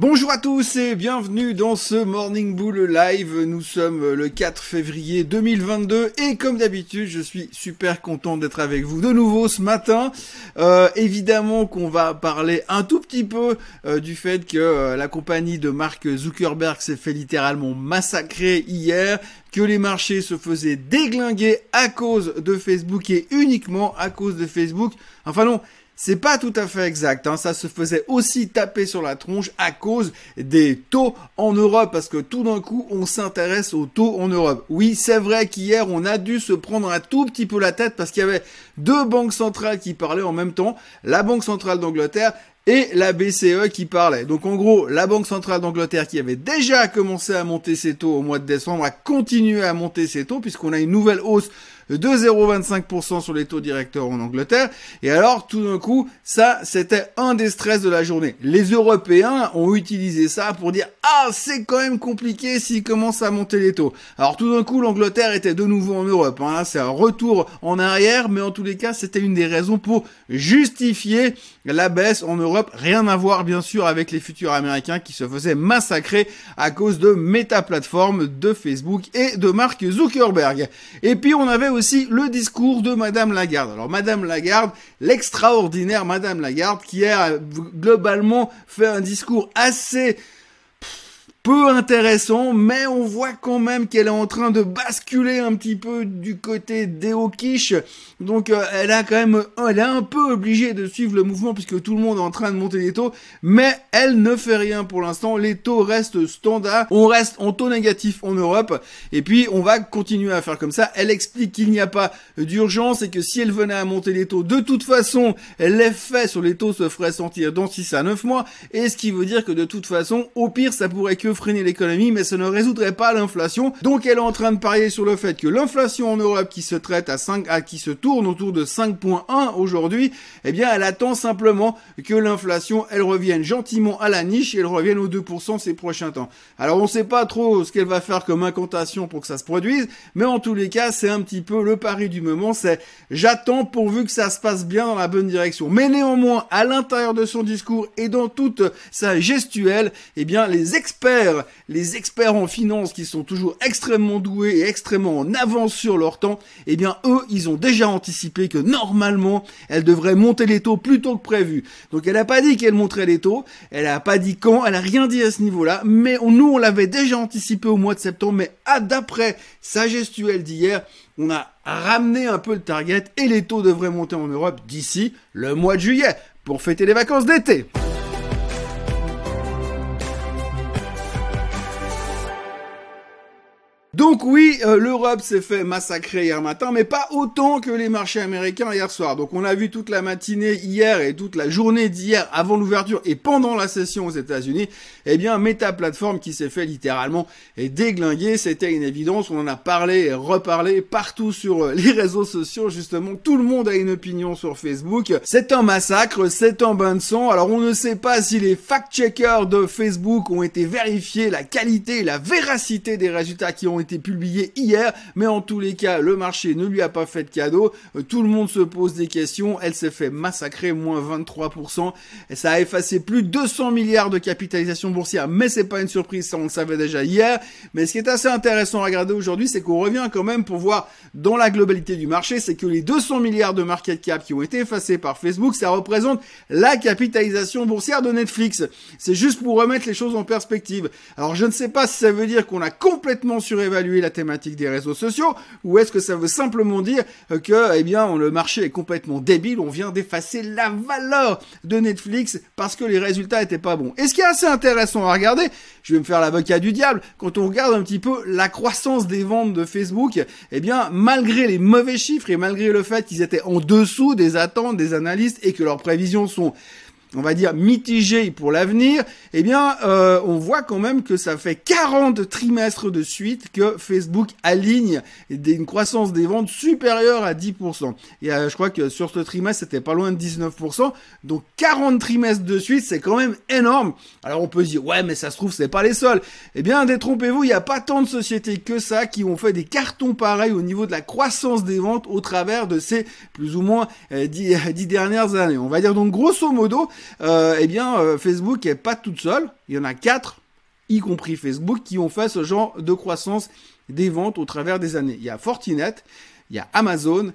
Bonjour à tous et bienvenue dans ce Morning Bull Live. Nous sommes le 4 février 2022 et comme d'habitude, je suis super content d'être avec vous de nouveau ce matin. Euh, évidemment qu'on va parler un tout petit peu euh, du fait que euh, la compagnie de Mark Zuckerberg s'est fait littéralement massacrer hier, que les marchés se faisaient déglinguer à cause de Facebook et uniquement à cause de Facebook. Enfin non, c'est pas tout à fait exact, hein. ça se faisait aussi taper sur la tronche à cause des taux en Europe, parce que tout d'un coup on s'intéresse aux taux en Europe. Oui, c'est vrai qu'hier on a dû se prendre un tout petit peu la tête parce qu'il y avait deux banques centrales qui parlaient en même temps, la Banque centrale d'Angleterre et la BCE qui parlait. Donc en gros, la Banque centrale d'Angleterre qui avait déjà commencé à monter ses taux au mois de décembre a continué à monter ses taux puisqu'on a une nouvelle hausse de 0,25% sur les taux directeurs en Angleterre. Et alors, tout d'un coup, ça, c'était un des stress de la journée. Les Européens ont utilisé ça pour dire, ah, c'est quand même compliqué s'ils commencent à monter les taux. Alors, tout d'un coup, l'Angleterre était de nouveau en Europe. Hein. C'est un retour en arrière, mais en tous les cas, c'était une des raisons pour justifier la baisse en Europe. Rien à voir, bien sûr, avec les futurs américains qui se faisaient massacrer à cause de méta plateformes de Facebook et de Mark Zuckerberg. Et puis, on avait aussi le discours de Madame Lagarde. Alors Madame Lagarde, l'extraordinaire Madame Lagarde, qui a globalement fait un discours assez peu intéressant, mais on voit quand même qu'elle est en train de basculer un petit peu du côté des quiche. Donc euh, elle a quand même, elle est un peu obligée de suivre le mouvement puisque tout le monde est en train de monter les taux, mais elle ne fait rien pour l'instant. Les taux restent standards. On reste en taux négatif en Europe et puis on va continuer à faire comme ça. Elle explique qu'il n'y a pas d'urgence et que si elle venait à monter les taux, de toute façon, l'effet sur les taux se ferait sentir dans 6 à 9 mois et ce qui veut dire que de toute façon, au pire, ça pourrait que freiner l'économie, mais ça ne résoudrait pas l'inflation. Donc elle est en train de parier sur le fait que l'inflation en Europe qui se traite à 5, à qui se tourne autour de 5.1 aujourd'hui, eh bien elle attend simplement que l'inflation elle revienne gentiment à la niche et elle revienne aux 2% ces prochains temps. Alors on sait pas trop ce qu'elle va faire comme incantation pour que ça se produise, mais en tous les cas c'est un petit peu le pari du moment, c'est j'attends pourvu que ça se passe bien dans la bonne direction. Mais néanmoins à l'intérieur de son discours et dans toute sa gestuelle, eh bien les experts les experts en finance qui sont toujours extrêmement doués et extrêmement en avance sur leur temps, eh bien eux, ils ont déjà anticipé que normalement, elle devrait monter les taux plus tôt que prévu. Donc elle n'a pas dit qu'elle monterait les taux, elle n'a pas dit quand, elle a rien dit à ce niveau-là, mais nous, on l'avait déjà anticipé au mois de septembre, mais à d'après sa gestuelle d'hier, on a ramené un peu le target et les taux devraient monter en Europe d'ici le mois de juillet pour fêter les vacances d'été. Donc oui, euh, l'Europe s'est fait massacrer hier matin, mais pas autant que les marchés américains hier soir. Donc on a vu toute la matinée hier et toute la journée d'hier avant l'ouverture et pendant la session aux États-Unis, eh bien Meta Platform qui s'est fait littéralement déglinguer, c'était une évidence. On en a parlé et reparlé partout sur euh, les réseaux sociaux. Justement, tout le monde a une opinion sur Facebook. C'est un massacre, c'est un bain de sang. Alors on ne sait pas si les fact-checkers de Facebook ont été vérifiés la qualité la véracité des résultats qui ont été publié hier, mais en tous les cas, le marché ne lui a pas fait de cadeau. Euh, tout le monde se pose des questions. Elle s'est fait massacrer, moins 23%. Et ça a effacé plus de 200 milliards de capitalisation boursière, mais c'est pas une surprise, ça on le savait déjà hier. Mais ce qui est assez intéressant à regarder aujourd'hui, c'est qu'on revient quand même pour voir dans la globalité du marché, c'est que les 200 milliards de market cap qui ont été effacés par Facebook, ça représente la capitalisation boursière de Netflix. C'est juste pour remettre les choses en perspective. Alors je ne sais pas si ça veut dire qu'on a complètement surévalué la thématique des réseaux sociaux ou est-ce que ça veut simplement dire que eh bien le marché est complètement débile, on vient d'effacer la valeur de Netflix parce que les résultats étaient pas bons. Et ce qui est assez intéressant à regarder, je vais me faire l'avocat du diable, quand on regarde un petit peu la croissance des ventes de Facebook, eh bien malgré les mauvais chiffres et malgré le fait qu'ils étaient en dessous des attentes des analystes et que leurs prévisions sont on va dire mitigé pour l'avenir, eh bien, euh, on voit quand même que ça fait 40 trimestres de suite que Facebook aligne une croissance des ventes supérieure à 10%. Et euh, je crois que sur ce trimestre, c'était pas loin de 19%. Donc 40 trimestres de suite, c'est quand même énorme. Alors on peut se dire, ouais, mais ça se trouve, c'est pas les seuls. Eh bien, détrompez-vous, il n'y a pas tant de sociétés que ça qui ont fait des cartons pareils au niveau de la croissance des ventes au travers de ces plus ou moins euh, 10 dernières années. On va dire donc grosso modo, euh, eh bien, euh, Facebook est pas toute seule. Il y en a quatre, y compris Facebook, qui ont fait ce genre de croissance des ventes au travers des années. Il y a Fortinet, il y a Amazon,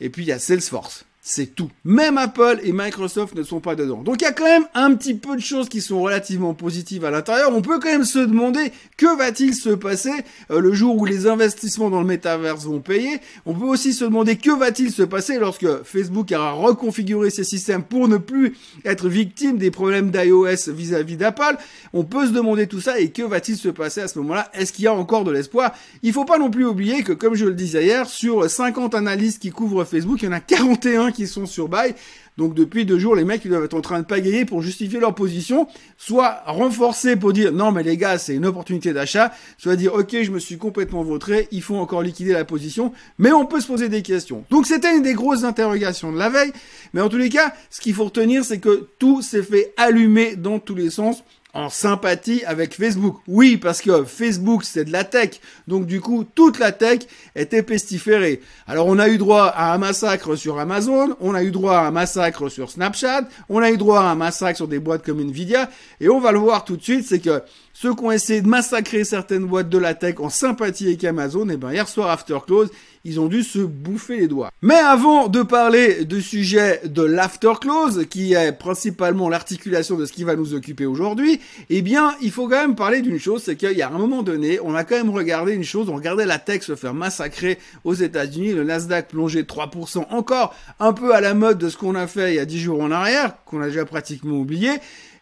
et puis il y a Salesforce. C'est tout. Même Apple et Microsoft ne sont pas dedans. Donc il y a quand même un petit peu de choses qui sont relativement positives à l'intérieur. On peut quand même se demander que va-t-il se passer euh, le jour où les investissements dans le métaverse vont payer? On peut aussi se demander que va-t-il se passer lorsque Facebook aura reconfiguré ses systèmes pour ne plus être victime des problèmes d'iOS vis-à-vis d'Apple? On peut se demander tout ça et que va-t-il se passer à ce moment-là? Est-ce qu'il y a encore de l'espoir? Il faut pas non plus oublier que comme je le disais hier, sur 50 analystes qui couvrent Facebook, il y en a 41 qui sont sur bail. Donc depuis deux jours, les mecs ils doivent être en train de pagayer pour justifier leur position, soit renforcer pour dire non mais les gars c'est une opportunité d'achat, soit dire ok je me suis complètement vautré, il faut encore liquider la position, mais on peut se poser des questions. Donc c'était une des grosses interrogations de la veille, mais en tous les cas, ce qu'il faut retenir c'est que tout s'est fait allumer dans tous les sens en sympathie avec Facebook. Oui, parce que Facebook, c'est de la tech. Donc, du coup, toute la tech était pestiférée. Alors, on a eu droit à un massacre sur Amazon, on a eu droit à un massacre sur Snapchat, on a eu droit à un massacre sur des boîtes comme Nvidia, et on va le voir tout de suite, c'est que ceux qui ont essayé de massacrer certaines boîtes de la tech en sympathie avec Amazon, et eh ben, hier soir, after close, ils ont dû se bouffer les doigts. Mais avant de parler du sujet de l'after close, qui est principalement l'articulation de ce qui va nous occuper aujourd'hui, eh bien, il faut quand même parler d'une chose, c'est qu'il y a un moment donné, on a quand même regardé une chose, on regardait la tech se faire massacrer aux États-Unis, le Nasdaq plongé de 3%, encore un peu à la mode de ce qu'on a fait il y a 10 jours en arrière, qu'on a déjà pratiquement oublié.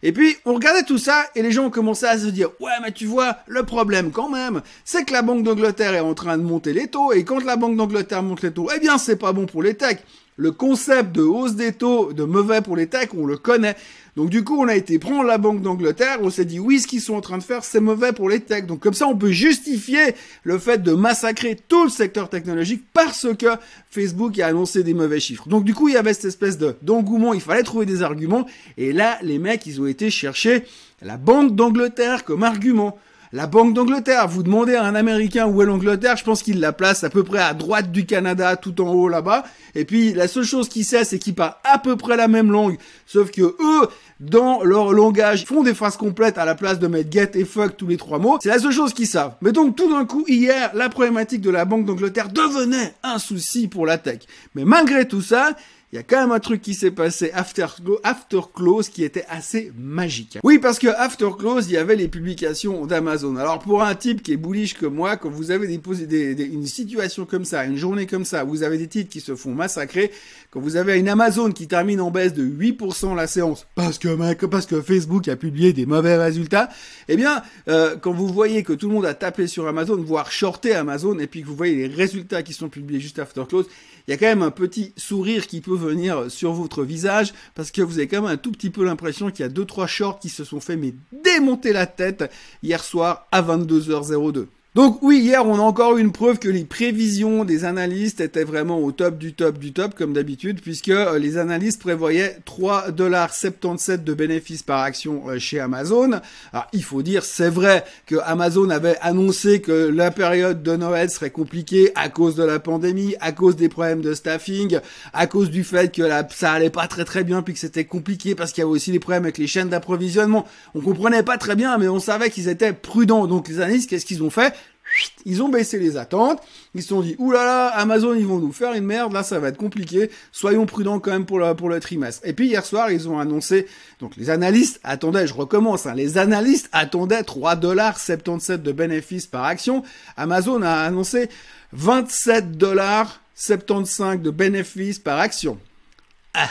Et puis, on regardait tout ça et les gens ont commencé à se dire, ouais, mais tu vois, le problème quand même, c'est que la Banque d'Angleterre est en train de monter les taux et quand la Banque d'Angleterre monte les taux, eh bien, c'est pas bon pour les techs. Le concept de hausse des taux de mauvais pour les techs, on le connaît. Donc du coup, on a été prendre la Banque d'Angleterre, on s'est dit oui, ce qu'ils sont en train de faire, c'est mauvais pour les techs. Donc comme ça, on peut justifier le fait de massacrer tout le secteur technologique parce que Facebook a annoncé des mauvais chiffres. Donc du coup, il y avait cette espèce de d'engouement, il fallait trouver des arguments. Et là, les mecs, ils ont été chercher la Banque d'Angleterre comme argument. La Banque d'Angleterre, vous demandez à un Américain où est l'Angleterre, je pense qu'il la place à peu près à droite du Canada, tout en haut là-bas. Et puis la seule chose qu'il sait, c'est qu'il parle à peu près la même langue, sauf que eux, dans leur langage, font des phrases complètes à la place de mettre get et fuck tous les trois mots. C'est la seule chose qu'ils savent. Mais donc tout d'un coup, hier, la problématique de la Banque d'Angleterre devenait un souci pour la tech. Mais malgré tout ça, il y a quand même un truc qui s'est passé after, close qui était assez magique. Oui, parce que after close, il y avait les publications d'Amazon. Alors pour un type qui est bullish comme moi, quand vous avez une situation comme ça, une journée comme ça, vous avez des titres qui se font massacrer, quand vous avez une Amazon qui termine en baisse de 8% la séance, parce que parce que Facebook a publié des mauvais résultats, eh bien, euh, quand vous voyez que tout le monde a tapé sur Amazon, voire shorté Amazon, et puis que vous voyez les résultats qui sont publiés juste after close, il y a quand même un petit sourire qui peut venir sur votre visage parce que vous avez quand même un tout petit peu l'impression qu'il y a deux trois shorts qui se sont fait mais démonter la tête hier soir à 22h02. Donc oui, hier, on a encore eu une preuve que les prévisions des analystes étaient vraiment au top du top du top, comme d'habitude, puisque euh, les analystes prévoyaient 3,77$ de bénéfices par action euh, chez Amazon. Alors, il faut dire, c'est vrai que Amazon avait annoncé que la période de Noël serait compliquée à cause de la pandémie, à cause des problèmes de staffing, à cause du fait que ça allait pas très très bien, puis que c'était compliqué parce qu'il y avait aussi des problèmes avec les chaînes d'approvisionnement. On comprenait pas très bien, mais on savait qu'ils étaient prudents. Donc les analystes, qu'est-ce qu'ils ont fait? Ils ont baissé les attentes. Ils se sont dit, oulala, Amazon, ils vont nous faire une merde. Là, ça va être compliqué. Soyons prudents quand même pour le, trimestre. Et puis, hier soir, ils ont annoncé, donc les analystes attendaient, je recommence, hein, les analystes attendaient 3,77$ de bénéfices par action. Amazon a annoncé 27,75$ de bénéfices par action. Ah.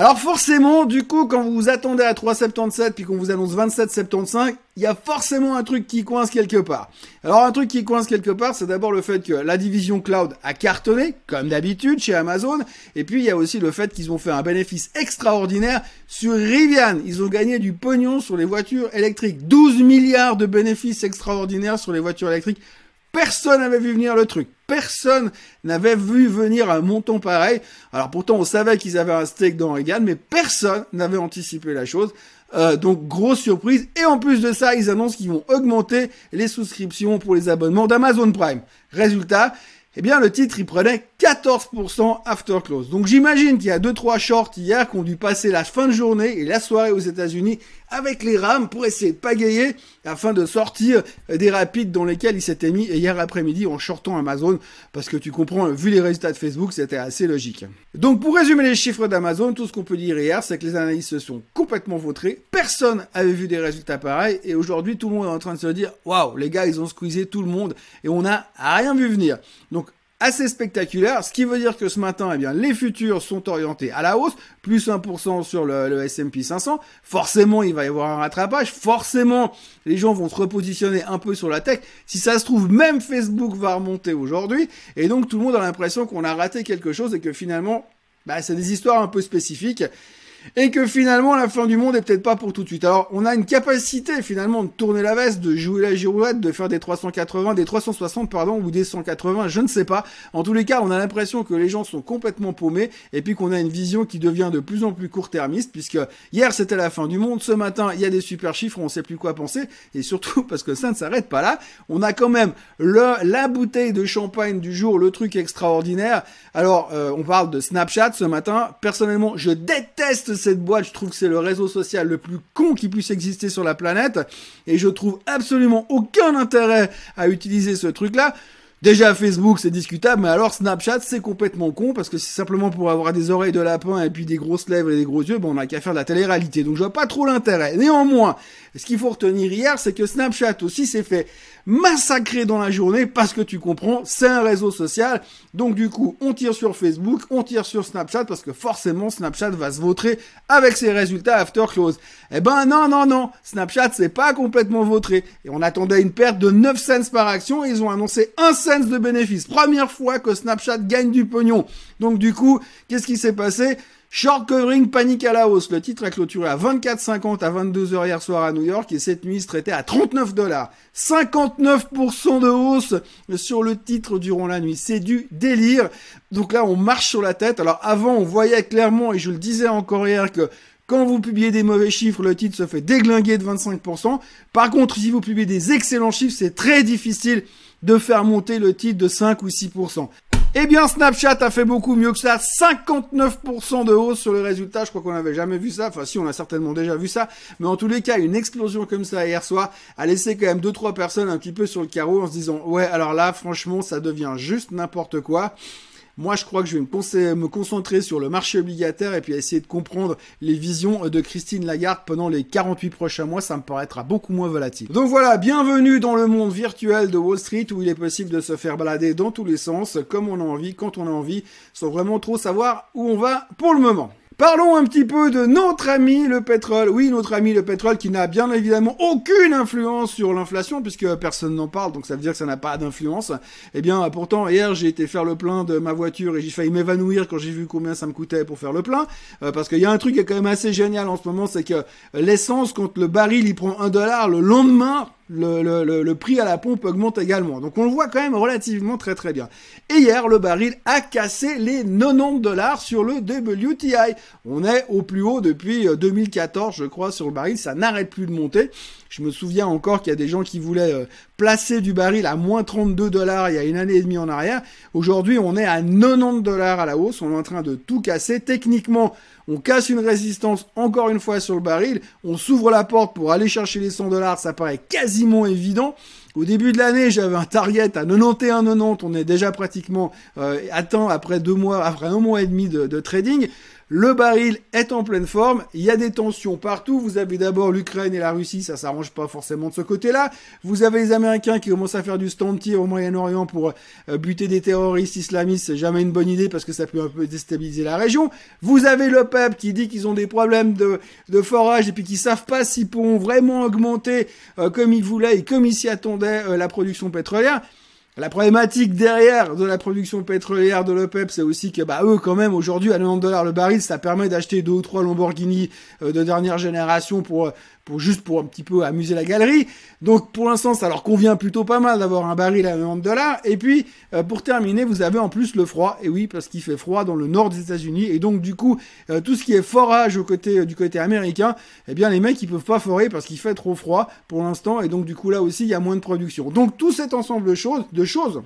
Alors forcément, du coup, quand vous vous attendez à 3,77 puis qu'on vous annonce 27,75, il y a forcément un truc qui coince quelque part. Alors un truc qui coince quelque part, c'est d'abord le fait que la division cloud a cartonné, comme d'habitude chez Amazon, et puis il y a aussi le fait qu'ils ont fait un bénéfice extraordinaire sur Rivian. Ils ont gagné du pognon sur les voitures électriques. 12 milliards de bénéfices extraordinaires sur les voitures électriques. Personne n'avait vu venir le truc. Personne n'avait vu venir un montant pareil. Alors pourtant, on savait qu'ils avaient un steak dans Reagan, mais personne n'avait anticipé la chose. Euh, donc grosse surprise. Et en plus de ça, ils annoncent qu'ils vont augmenter les souscriptions pour les abonnements d'Amazon Prime. Résultat, eh bien le titre il prenait 14% after close. Donc j'imagine qu'il y a deux trois shorts hier qui ont dû passer la fin de journée et la soirée aux États-Unis avec les rames pour essayer de pagayer afin de sortir des rapides dans lesquels ils s'étaient mis hier après-midi en shortant Amazon parce que tu comprends vu les résultats de Facebook c'était assez logique. Donc pour résumer les chiffres d'Amazon, tout ce qu'on peut dire hier c'est que les analystes se sont complètement vautrés, personne avait vu des résultats pareils et aujourd'hui tout le monde est en train de se dire waouh les gars ils ont squeezé tout le monde et on n'a rien vu venir. Donc assez spectaculaire, ce qui veut dire que ce matin, eh bien, les futurs sont orientés à la hausse, plus 1% sur le, le S&P 500. Forcément, il va y avoir un rattrapage. Forcément, les gens vont se repositionner un peu sur la tech. Si ça se trouve, même Facebook va remonter aujourd'hui. Et donc, tout le monde a l'impression qu'on a raté quelque chose et que finalement, bah, c'est des histoires un peu spécifiques et que finalement la fin du monde est peut-être pas pour tout de suite. Alors on a une capacité finalement de tourner la veste, de jouer la girouette, de faire des 380, des 360 pardon ou des 180, je ne sais pas. En tous les cas, on a l'impression que les gens sont complètement paumés et puis qu'on a une vision qui devient de plus en plus court-termiste puisque hier c'était la fin du monde, ce matin il y a des super chiffres, on sait plus quoi penser et surtout parce que ça ne s'arrête pas là, on a quand même le la bouteille de champagne du jour, le truc extraordinaire. Alors euh, on parle de Snapchat ce matin. Personnellement, je déteste cette boîte, je trouve que c'est le réseau social le plus con qui puisse exister sur la planète. Et je trouve absolument aucun intérêt à utiliser ce truc-là. Déjà Facebook c'est discutable, mais alors Snapchat c'est complètement con parce que c'est simplement pour avoir des oreilles de lapin et puis des grosses lèvres et des gros yeux, bon on a qu'à faire de la télé-réalité, donc je vois pas trop l'intérêt. Néanmoins, ce qu'il faut retenir hier, c'est que Snapchat aussi s'est fait massacrer dans la journée parce que tu comprends, c'est un réseau social. Donc du coup, on tire sur Facebook, on tire sur Snapchat parce que forcément Snapchat va se vautrer avec ses résultats after close. Eh ben non, non, non, Snapchat c'est pas complètement vautré. Et on attendait une perte de 9 cents par action et ils ont annoncé 1 cent de bénéfice. Première fois que Snapchat gagne du pognon. Donc du coup, qu'est-ce qui s'est passé? Short covering, panique à la hausse. Le titre a clôturé à 24,50 à 22 heures hier soir à New York et cette nuit se traitait à 39 dollars. 59% de hausse sur le titre durant la nuit. C'est du délire. Donc là, on marche sur la tête. Alors avant, on voyait clairement, et je le disais encore hier, que quand vous publiez des mauvais chiffres, le titre se fait déglinguer de 25%. Par contre, si vous publiez des excellents chiffres, c'est très difficile de faire monter le titre de 5 ou 6%. Eh bien, Snapchat a fait beaucoup mieux que ça. 59% de hausse sur les résultats. Je crois qu'on n'avait jamais vu ça. Enfin, si, on a certainement déjà vu ça. Mais en tous les cas, une explosion comme ça hier soir a laissé quand même deux, trois personnes un petit peu sur le carreau en se disant, ouais, alors là, franchement, ça devient juste n'importe quoi. Moi, je crois que je vais me, concentrer sur le marché obligataire et puis essayer de comprendre les visions de Christine Lagarde pendant les 48 prochains mois. Ça me paraîtra beaucoup moins volatile. Donc voilà, bienvenue dans le monde virtuel de Wall Street où il est possible de se faire balader dans tous les sens, comme on a envie, quand on a envie, sans vraiment trop savoir où on va pour le moment. Parlons un petit peu de notre ami le pétrole. Oui, notre ami le pétrole qui n'a bien évidemment aucune influence sur l'inflation puisque personne n'en parle, donc ça veut dire que ça n'a pas d'influence. Eh bien, pourtant, hier, j'ai été faire le plein de ma voiture et j'ai failli m'évanouir quand j'ai vu combien ça me coûtait pour faire le plein. Euh, parce qu'il y a un truc qui est quand même assez génial en ce moment, c'est que l'essence, quand le baril, il prend un dollar, le lendemain, le, prix à la pompe augmente également. Donc on le voit quand même relativement très très bien. Et hier, le baril a cassé les 90 dollars sur le WTI. On est au plus haut depuis 2014, euh, je crois, sur le baril. Ça n'arrête plus de monter. Je me souviens encore qu'il y a des gens qui voulaient euh, placer du baril à moins 32 dollars il y a une année et demie en arrière. Aujourd'hui, on est à 90 dollars à la hausse. On est en train de tout casser. Techniquement, on casse une résistance encore une fois sur le baril, on s'ouvre la porte pour aller chercher les 100 dollars, ça paraît quasiment évident. Au début de l'année, j'avais un target à 91,90, on est déjà pratiquement euh, atteint après deux mois, après un mois et demi de trading. Le baril est en pleine forme. Il y a des tensions partout. Vous avez d'abord l'Ukraine et la Russie. Ça s'arrange pas forcément de ce côté-là. Vous avez les Américains qui commencent à faire du stand tir au Moyen-Orient pour euh, buter des terroristes islamistes. C'est jamais une bonne idée parce que ça peut un peu déstabiliser la région. Vous avez le peuple qui dit qu'ils ont des problèmes de, de forage et puis qui savent pas s'ils pourront vraiment augmenter euh, comme ils voulaient et comme ils s'y attendaient euh, la production pétrolière. La problématique derrière de la production pétrolière de l'OPEP, c'est aussi que bah eux quand même aujourd'hui à 90 dollars le baril, ça permet d'acheter deux ou trois Lamborghini euh, de dernière génération pour pour juste pour un petit peu amuser la galerie. Donc pour l'instant, ça leur convient plutôt pas mal d'avoir un baril à 90 dollars. Et puis euh, pour terminer, vous avez en plus le froid. Et oui, parce qu'il fait froid dans le nord des États-Unis. Et donc du coup, euh, tout ce qui est forage au côté euh, du côté américain, eh bien les mecs ils peuvent pas forer parce qu'il fait trop froid pour l'instant. Et donc du coup là aussi, il y a moins de production. Donc tout cet ensemble de choses, de choses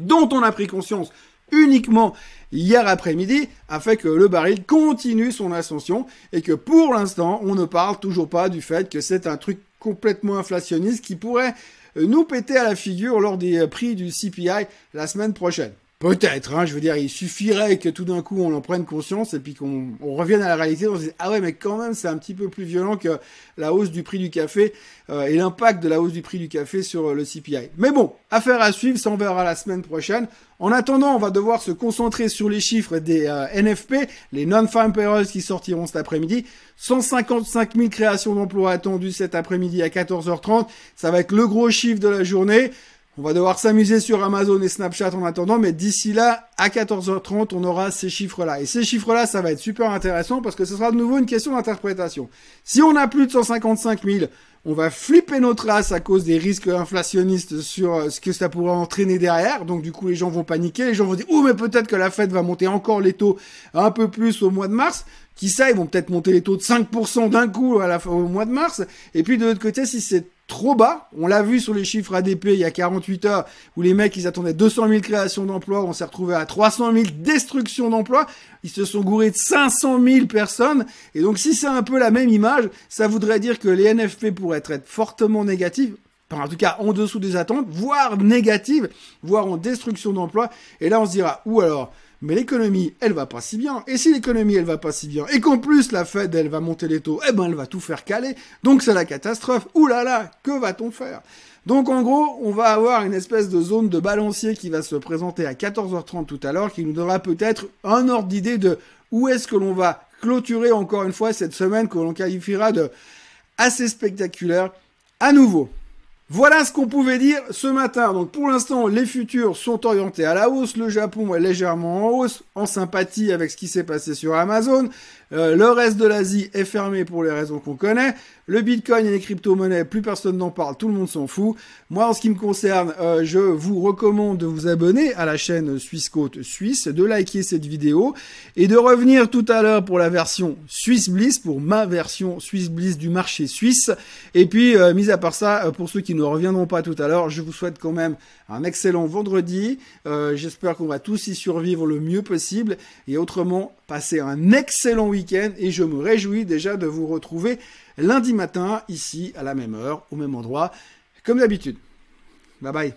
dont on a pris conscience uniquement hier après-midi a fait que le baril continue son ascension et que pour l'instant, on ne parle toujours pas du fait que c'est un truc complètement inflationniste qui pourrait nous péter à la figure lors des prix du CPI la semaine prochaine. Peut-être, hein, je veux dire, il suffirait que tout d'un coup on en prenne conscience et puis qu'on revienne à la réalité, on se dit ah ouais mais quand même c'est un petit peu plus violent que la hausse du prix du café euh, et l'impact de la hausse du prix du café sur le CPI. Mais bon, affaire à suivre, ça on verra la semaine prochaine. En attendant, on va devoir se concentrer sur les chiffres des euh, NFP, les non-farm payrolls qui sortiront cet après-midi. 155 000 créations d'emplois attendues cet après-midi à 14h30. Ça va être le gros chiffre de la journée. On va devoir s'amuser sur Amazon et Snapchat en attendant, mais d'ici là, à 14h30, on aura ces chiffres-là. Et ces chiffres-là, ça va être super intéressant parce que ce sera de nouveau une question d'interprétation. Si on a plus de 155 000, on va flipper notre race à cause des risques inflationnistes sur euh, ce que ça pourrait entraîner derrière. Donc du coup, les gens vont paniquer, les gens vont dire, oh mais peut-être que la Fed va monter encore les taux un peu plus au mois de mars. Qui sait, ils vont peut-être monter les taux de 5% d'un coup à la fin, au mois de mars. Et puis de l'autre côté, si c'est trop bas. On l'a vu sur les chiffres ADP il y a 48 heures où les mecs ils attendaient 200 000 créations d'emplois, on s'est retrouvé à 300 000 destructions d'emplois. Ils se sont gourés de 500 000 personnes. Et donc si c'est un peu la même image, ça voudrait dire que les NFP pourraient être fortement négatives en tout cas en dessous des attentes, voire négatives, voire en destruction d'emplois. Et là, on se dira, ou alors, mais l'économie, elle va pas si bien. Et si l'économie, elle va pas si bien, et qu'en plus la Fed, elle va monter les taux, eh ben elle va tout faire caler. Donc c'est la catastrophe. Ouh là que va-t-on faire? Donc en gros, on va avoir une espèce de zone de balancier qui va se présenter à 14h30 tout à l'heure, qui nous donnera peut-être un ordre d'idée de où est-ce que l'on va clôturer encore une fois cette semaine que l'on qualifiera de assez spectaculaire. À nouveau, voilà ce qu'on pouvait dire ce matin. Donc pour l'instant, les futurs sont orientés à la hausse. Le Japon est légèrement en hausse, en sympathie avec ce qui s'est passé sur Amazon. Euh, le reste de l'Asie est fermé pour les raisons qu'on connaît. Le Bitcoin et les crypto-monnaies, plus personne n'en parle, tout le monde s'en fout. Moi, en ce qui me concerne, euh, je vous recommande de vous abonner à la chaîne Suisse Côte Suisse, de liker cette vidéo et de revenir tout à l'heure pour la version Suisse Bliss, pour ma version Suisse Bliss du marché suisse. Et puis, euh, mis à part ça, pour ceux qui ne reviendront pas tout à l'heure, je vous souhaite quand même un excellent vendredi. J'espère qu'on va tous y survivre le mieux possible et autrement, passer un excellent et je me réjouis déjà de vous retrouver lundi matin ici à la même heure, au même endroit, comme d'habitude. Bye bye.